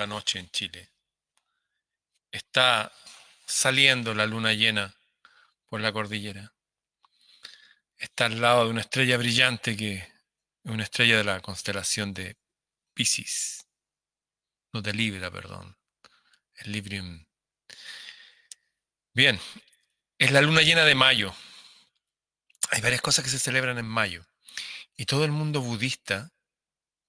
la noche en Chile. Está saliendo la luna llena por la cordillera. Está al lado de una estrella brillante que es una estrella de la constelación de Pisces. No de Libra, perdón. El Librium. Bien, es la luna llena de mayo. Hay varias cosas que se celebran en mayo. Y todo el mundo budista,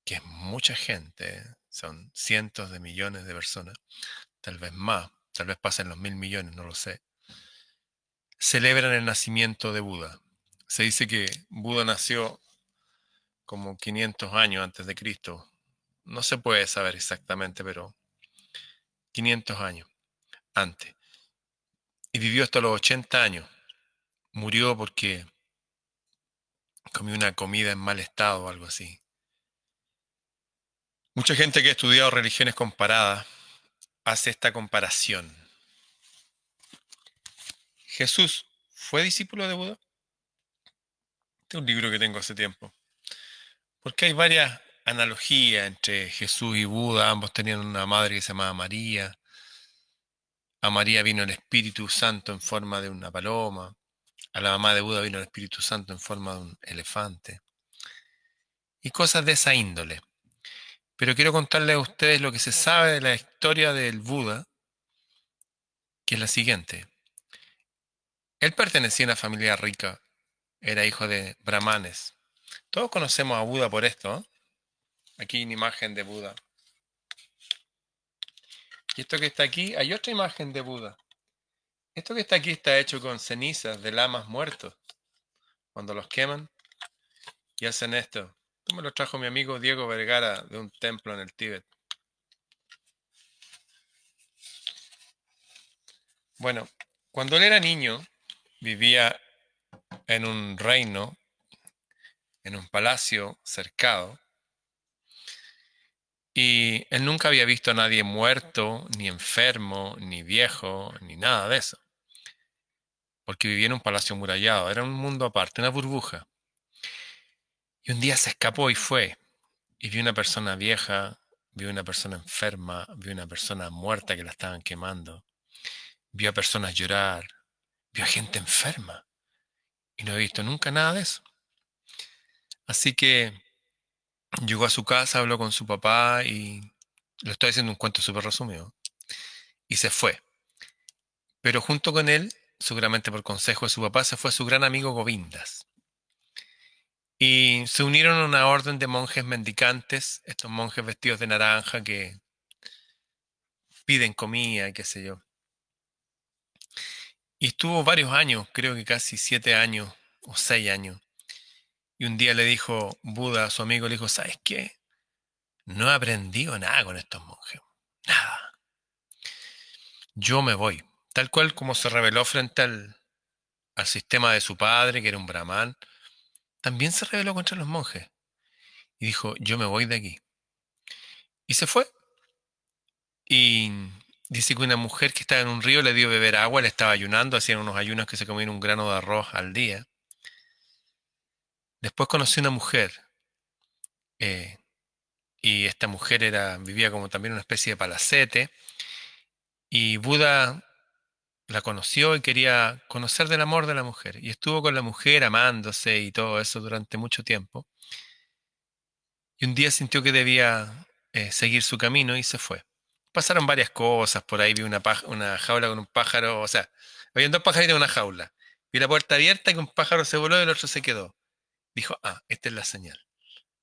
que es mucha gente, son cientos de millones de personas, tal vez más, tal vez pasen los mil millones, no lo sé, celebran el nacimiento de Buda. Se dice que Buda nació como 500 años antes de Cristo. No se puede saber exactamente, pero 500 años antes. Y vivió hasta los 80 años. Murió porque comió una comida en mal estado o algo así. Mucha gente que ha estudiado religiones comparadas hace esta comparación. Jesús fue discípulo de Buda. Este es un libro que tengo hace tiempo. Porque hay varias analogías entre Jesús y Buda. Ambos tenían una madre que se llamaba María. A María vino el Espíritu Santo en forma de una paloma. A la mamá de Buda vino el Espíritu Santo en forma de un elefante. Y cosas de esa índole. Pero quiero contarles a ustedes lo que se sabe de la historia del Buda, que es la siguiente. Él pertenecía a una familia rica, era hijo de brahmanes. Todos conocemos a Buda por esto. Aquí una imagen de Buda. Y esto que está aquí, hay otra imagen de Buda. Esto que está aquí está hecho con cenizas de lamas muertos. Cuando los queman y hacen esto me lo trajo mi amigo Diego Vergara de un templo en el Tíbet. Bueno, cuando él era niño, vivía en un reino, en un palacio cercado, y él nunca había visto a nadie muerto, ni enfermo, ni viejo, ni nada de eso, porque vivía en un palacio murallado, era un mundo aparte, una burbuja. Y un día se escapó y fue. Y vio una persona vieja, vio una persona enferma, vio una persona muerta que la estaban quemando. Vio a personas llorar, vio a gente enferma. Y no he visto nunca nada de eso. Así que llegó a su casa, habló con su papá y lo estoy diciendo un cuento súper resumido. Y se fue. Pero junto con él, seguramente por consejo de su papá, se fue su gran amigo Govindas. Y se unieron a una orden de monjes mendicantes, estos monjes vestidos de naranja que piden comida qué sé yo. Y estuvo varios años, creo que casi siete años o seis años. Y un día le dijo Buda a su amigo, le dijo, ¿sabes qué? No he aprendido nada con estos monjes. Nada. Yo me voy. Tal cual como se reveló frente al, al sistema de su padre, que era un brahman también se rebeló contra los monjes y dijo, yo me voy de aquí. Y se fue. Y dice que una mujer que estaba en un río le dio beber agua, le estaba ayunando, hacían unos ayunos que se comían un grano de arroz al día. Después conocí una mujer, eh, y esta mujer era, vivía como también una especie de palacete, y Buda la conoció y quería conocer del amor de la mujer. Y estuvo con la mujer amándose y todo eso durante mucho tiempo. Y un día sintió que debía eh, seguir su camino y se fue. Pasaron varias cosas, por ahí vi una, una jaula con un pájaro, o sea, había dos pajaritos en una jaula. Vi la puerta abierta y un pájaro se voló y el otro se quedó. Dijo, ah, esta es la señal.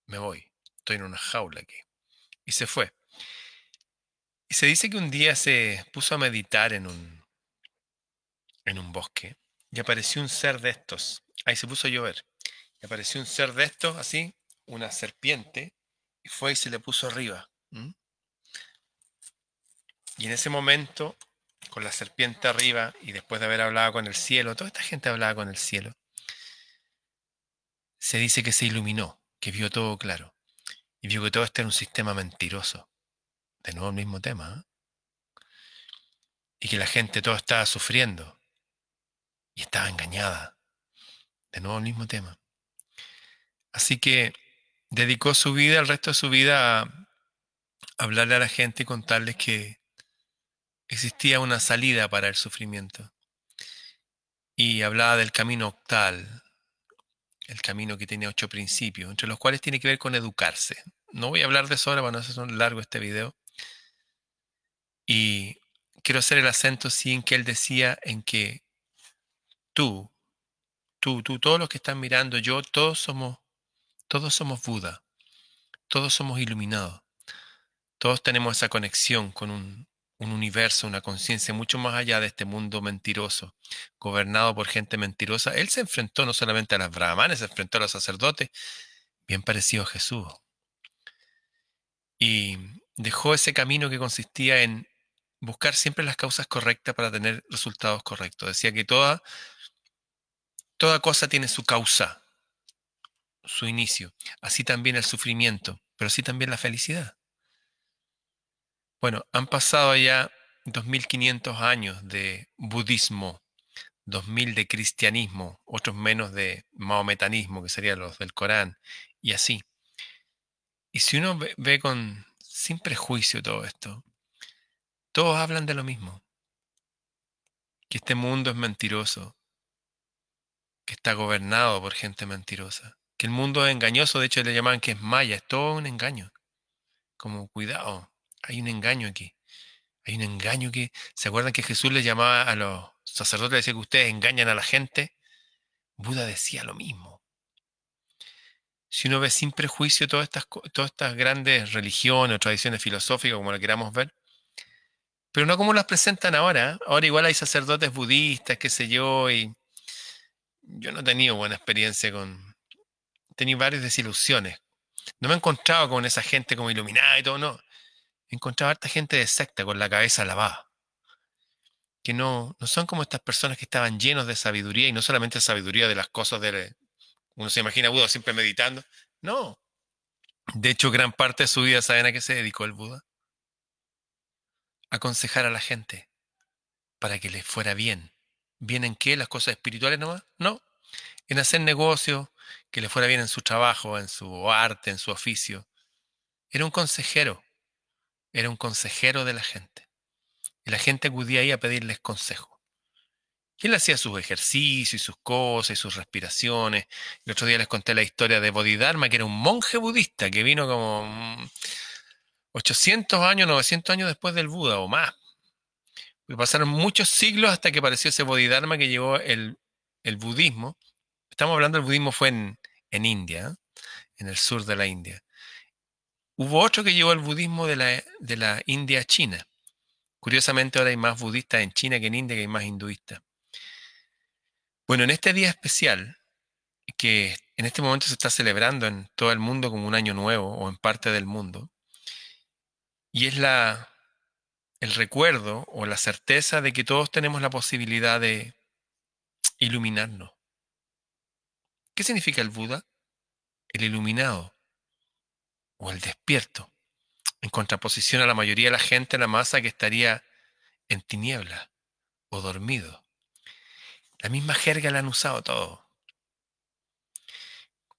Me voy. Estoy en una jaula aquí. Y se fue. Y se dice que un día se puso a meditar en un, en un bosque y apareció un ser de estos. Ahí se puso a llover. Y apareció un ser de estos, así, una serpiente, y fue y se le puso arriba. Y en ese momento, con la serpiente arriba, y después de haber hablado con el cielo, toda esta gente hablaba con el cielo, se dice que se iluminó, que vio todo claro, y vio que todo esto era un sistema mentiroso. De nuevo el mismo tema. ¿eh? Y que la gente todo estaba sufriendo, y estaba engañada. De nuevo el mismo tema. Así que dedicó su vida, el resto de su vida, hablarle a la gente y contarles que existía una salida para el sufrimiento. Y hablaba del camino octal, el camino que tiene ocho principios, entre los cuales tiene que ver con educarse. No voy a hablar de eso ahora para no hacer largo este video. Y quiero hacer el acento sí en que él decía en que tú, tú, tú, todos los que están mirando, yo, todos somos, todos somos Buda, todos somos iluminados, todos tenemos esa conexión con un, un universo, una conciencia mucho más allá de este mundo mentiroso, gobernado por gente mentirosa. Él se enfrentó no solamente a las brahmanes, se enfrentó a los sacerdotes, bien parecido a Jesús. Y dejó ese camino que consistía en buscar siempre las causas correctas para tener resultados correctos. Decía que toda, toda cosa tiene su causa, su inicio. Así también el sufrimiento, pero así también la felicidad. Bueno, han pasado ya 2500 años de budismo, 2000 de cristianismo, otros menos de maometanismo, que serían los del Corán, y así. Y si uno ve, ve con sin prejuicio todo esto, todos hablan de lo mismo. Que este mundo es mentiroso. Que está gobernado por gente mentirosa. Que el mundo es engañoso. De hecho, le llaman que es maya. Es todo un engaño. Como cuidado. Hay un engaño aquí. Hay un engaño que... ¿Se acuerdan que Jesús le llamaba a los sacerdotes? Decía que ustedes engañan a la gente. Buda decía lo mismo. Si uno ve sin prejuicio todas estas, todas estas grandes religiones o tradiciones filosóficas, como lo queramos ver, pero no como las presentan ahora. Ahora igual hay sacerdotes budistas, qué sé yo, y yo no he tenido buena experiencia con... He tenido varias desilusiones. No me he encontrado con esa gente como iluminada y todo, no. He encontrado a harta gente de secta con la cabeza lavada. Que no, no son como estas personas que estaban llenos de sabiduría y no solamente sabiduría de las cosas de... Uno se imagina a Buda siempre meditando. No. De hecho, gran parte de su vida, ¿saben a qué se dedicó el Buda? aconsejar a la gente para que les fuera bien. ¿Bien en qué? ¿Las cosas espirituales nomás? No. En hacer negocio, que le fuera bien en su trabajo, en su arte, en su oficio. Era un consejero. Era un consejero de la gente. Y la gente acudía ahí a pedirles consejo. Y él hacía sus ejercicios y sus cosas y sus respiraciones. El otro día les conté la historia de Bodhidharma, que era un monje budista que vino como 800 años, 900 años después del Buda o más. Pasaron muchos siglos hasta que apareció ese Bodhidharma que llevó el, budismo. Estamos hablando del budismo fue en, en India, en el sur de la India. Hubo otro que llevó el budismo de la, de la India a China. Curiosamente ahora hay más budistas en China que en India, que hay más hinduistas. Bueno, en este día especial, que en este momento se está celebrando en todo el mundo como un año nuevo o en parte del mundo, y es la, el recuerdo o la certeza de que todos tenemos la posibilidad de iluminarnos. ¿Qué significa el Buda? El iluminado o el despierto, en contraposición a la mayoría de la gente, la masa que estaría en tiniebla o dormido. La misma jerga la han usado todos.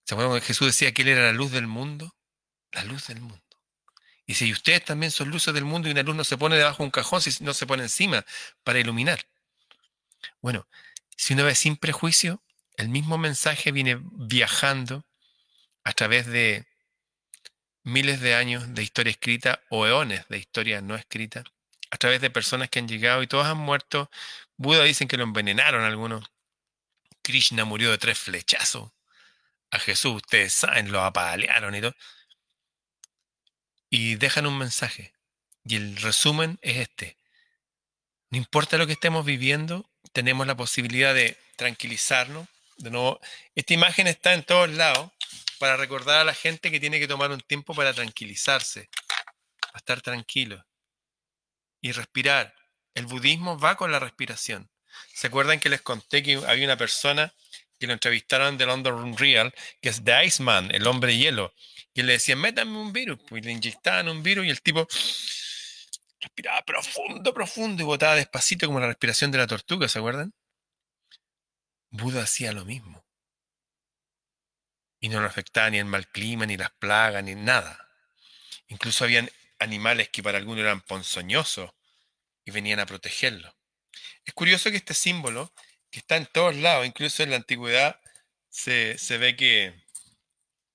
¿Se acuerdan que Jesús decía que Él era la luz del mundo? La luz del mundo. Y si ustedes también son luces del mundo y una luz no se pone debajo de un cajón, si no se pone encima para iluminar. Bueno, si uno ve sin prejuicio, el mismo mensaje viene viajando a través de miles de años de historia escrita o eones de historia no escrita, a través de personas que han llegado y todos han muerto. Buda dicen que lo envenenaron algunos. Krishna murió de tres flechazos. A Jesús, ustedes saben, lo apalearon y todo y dejan un mensaje. Y el resumen es este. No importa lo que estemos viviendo, tenemos la posibilidad de tranquilizarnos. De nuevo, esta imagen está en todos lados para recordar a la gente que tiene que tomar un tiempo para tranquilizarse, para estar tranquilo y respirar. El budismo va con la respiración. ¿Se acuerdan que les conté que había una persona que lo entrevistaron de London Real, que es The Iceman, el hombre hielo, y le decían, métame un virus, pues le inyectaban un virus y el tipo respiraba profundo, profundo y botaba despacito como la respiración de la tortuga, ¿se acuerdan? Buda hacía lo mismo. Y no le afectaba ni el mal clima, ni las plagas, ni nada. Incluso habían animales que para algunos eran ponzoñosos y venían a protegerlo. Es curioso que este símbolo, que está en todos lados, incluso en la antigüedad, se, se ve que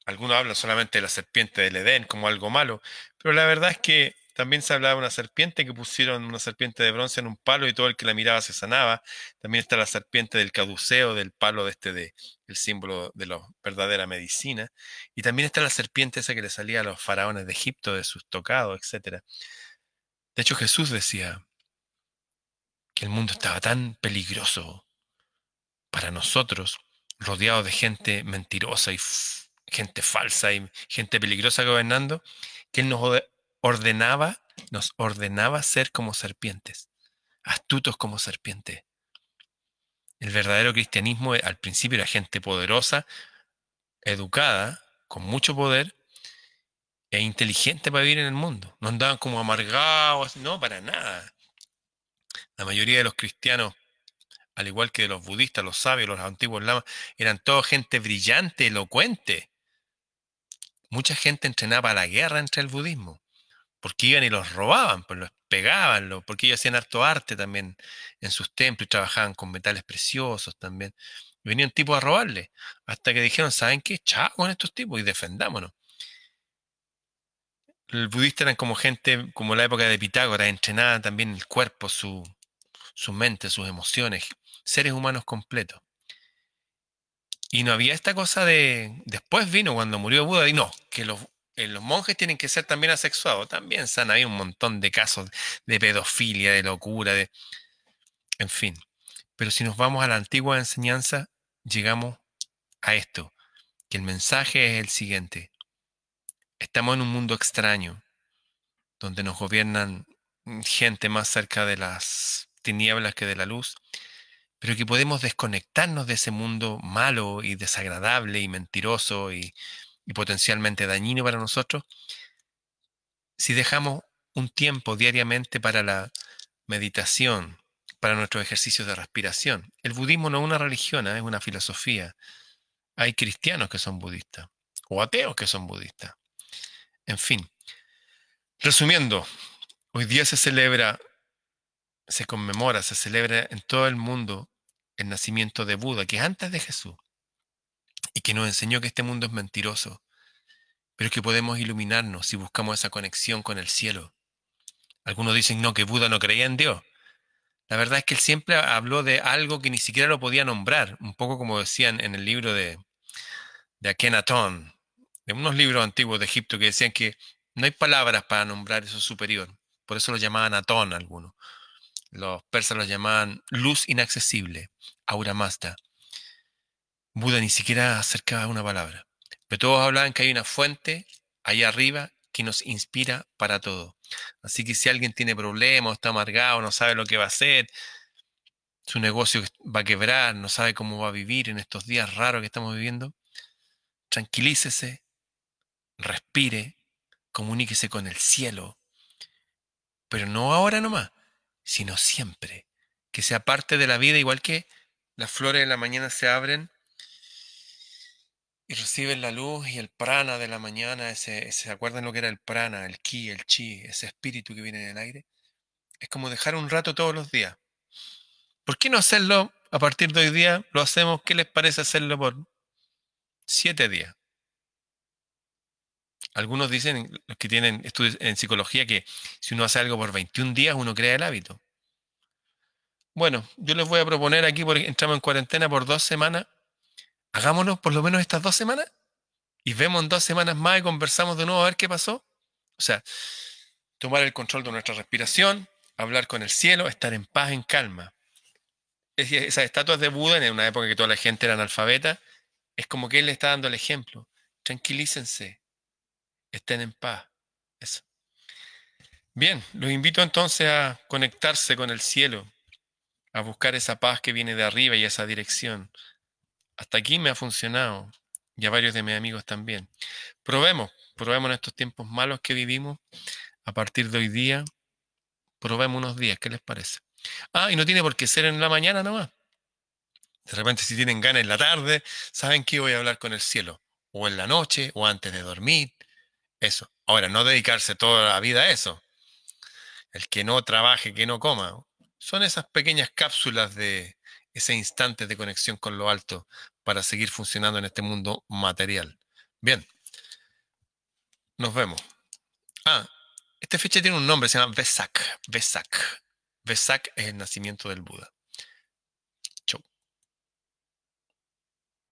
algunos hablan solamente de la serpiente del Edén como algo malo, pero la verdad es que también se hablaba de una serpiente que pusieron una serpiente de bronce en un palo y todo el que la miraba se sanaba. También está la serpiente del caduceo, del palo de este de el símbolo de la verdadera medicina. Y también está la serpiente esa que le salía a los faraones de Egipto de sus tocados, etc. De hecho, Jesús decía que el mundo estaba tan peligroso para nosotros, rodeado de gente mentirosa y gente falsa y gente peligrosa gobernando, que Él nos ordenaba, nos ordenaba ser como serpientes, astutos como serpientes. El verdadero cristianismo eh, al principio era gente poderosa, educada, con mucho poder e inteligente para vivir en el mundo. No andaban como amargados, no, para nada. La mayoría de los cristianos, al igual que los budistas, los sabios, los antiguos lamas, eran toda gente brillante, elocuente. Mucha gente entrenaba la guerra entre el budismo porque iban y los robaban, pues los pegaban, porque ellos hacían harto arte también en sus templos y trabajaban con metales preciosos también. Venían tipos a robarle, hasta que dijeron, ¿saben qué? Chao con estos tipos y defendámonos. El budista eran como gente, como la época de Pitágoras, entrenada también el cuerpo, su, su mente, sus emociones, seres humanos completos. Y no había esta cosa de, después vino cuando murió Buda, y no, que los eh, los monjes tienen que ser también asexuados. También han habido un montón de casos de pedofilia, de locura, de... En fin. Pero si nos vamos a la antigua enseñanza, llegamos a esto, que el mensaje es el siguiente. Estamos en un mundo extraño, donde nos gobiernan gente más cerca de las tinieblas que de la luz, pero que podemos desconectarnos de ese mundo malo y desagradable y mentiroso y potencialmente dañino para nosotros si dejamos un tiempo diariamente para la meditación, para nuestros ejercicios de respiración. El budismo no es una religión, ¿eh? es una filosofía. Hay cristianos que son budistas o ateos que son budistas. En fin, resumiendo, hoy día se celebra, se conmemora, se celebra en todo el mundo el nacimiento de Buda, que es antes de Jesús y que nos enseñó que este mundo es mentiroso, pero que podemos iluminarnos si buscamos esa conexión con el cielo. Algunos dicen no, que Buda no creía en Dios. La verdad es que él siempre habló de algo que ni siquiera lo podía nombrar, un poco como decían en el libro de, de Akenatón, de unos libros antiguos de Egipto que decían que no hay palabras para nombrar eso superior. Por eso lo llamaban Atón algunos. Los persas lo llamaban luz inaccesible, aura mazda. Buda ni siquiera acercaba una palabra. Pero todos hablaban que hay una fuente ahí arriba que nos inspira para todo. Así que si alguien tiene problemas, está amargado, no sabe lo que va a hacer, su negocio va a quebrar, no sabe cómo va a vivir en estos días raros que estamos viviendo, tranquilícese, respire, comuníquese con el cielo, pero no ahora nomás, sino siempre, que sea parte de la vida, igual que las flores de la mañana se abren y reciben la luz y el prana de la mañana, ese, ¿se acuerdan lo que era el prana, el ki, el chi, ese espíritu que viene del aire? Es como dejar un rato todos los días. ¿Por qué no hacerlo a partir de hoy día? Lo hacemos, ¿qué les parece hacerlo por siete días? Algunos dicen, los que tienen estudios en psicología, que si uno hace algo por 21 días, uno crea el hábito. Bueno, yo les voy a proponer aquí, porque entramos en cuarentena por dos semanas, hagámonos por lo menos estas dos semanas y vemos en dos semanas más y conversamos de nuevo a ver qué pasó. O sea, tomar el control de nuestra respiración, hablar con el cielo, estar en paz, en calma. esas estatuas de Buda, en una época que toda la gente era analfabeta, es como que él le está dando el ejemplo. Tranquilícense, estén en paz. Eso. Bien, los invito entonces a conectarse con el cielo, a buscar esa paz que viene de arriba y esa dirección, hasta aquí me ha funcionado y a varios de mis amigos también. Probemos, probemos en estos tiempos malos que vivimos. A partir de hoy día, probemos unos días, ¿qué les parece? Ah, y no tiene por qué ser en la mañana nomás. De repente, si tienen ganas en la tarde, saben que voy a hablar con el cielo, o en la noche, o antes de dormir, Eso. Ahora, no dedicarse toda la vida a eso. El que no trabaje, que no coma. Son esas pequeñas cápsulas de ese instante de conexión con lo alto para seguir funcionando en este mundo material. Bien. Nos vemos. Ah, esta fecha tiene un nombre, se llama Vesak. Vesak. Vesak es el nacimiento del Buda.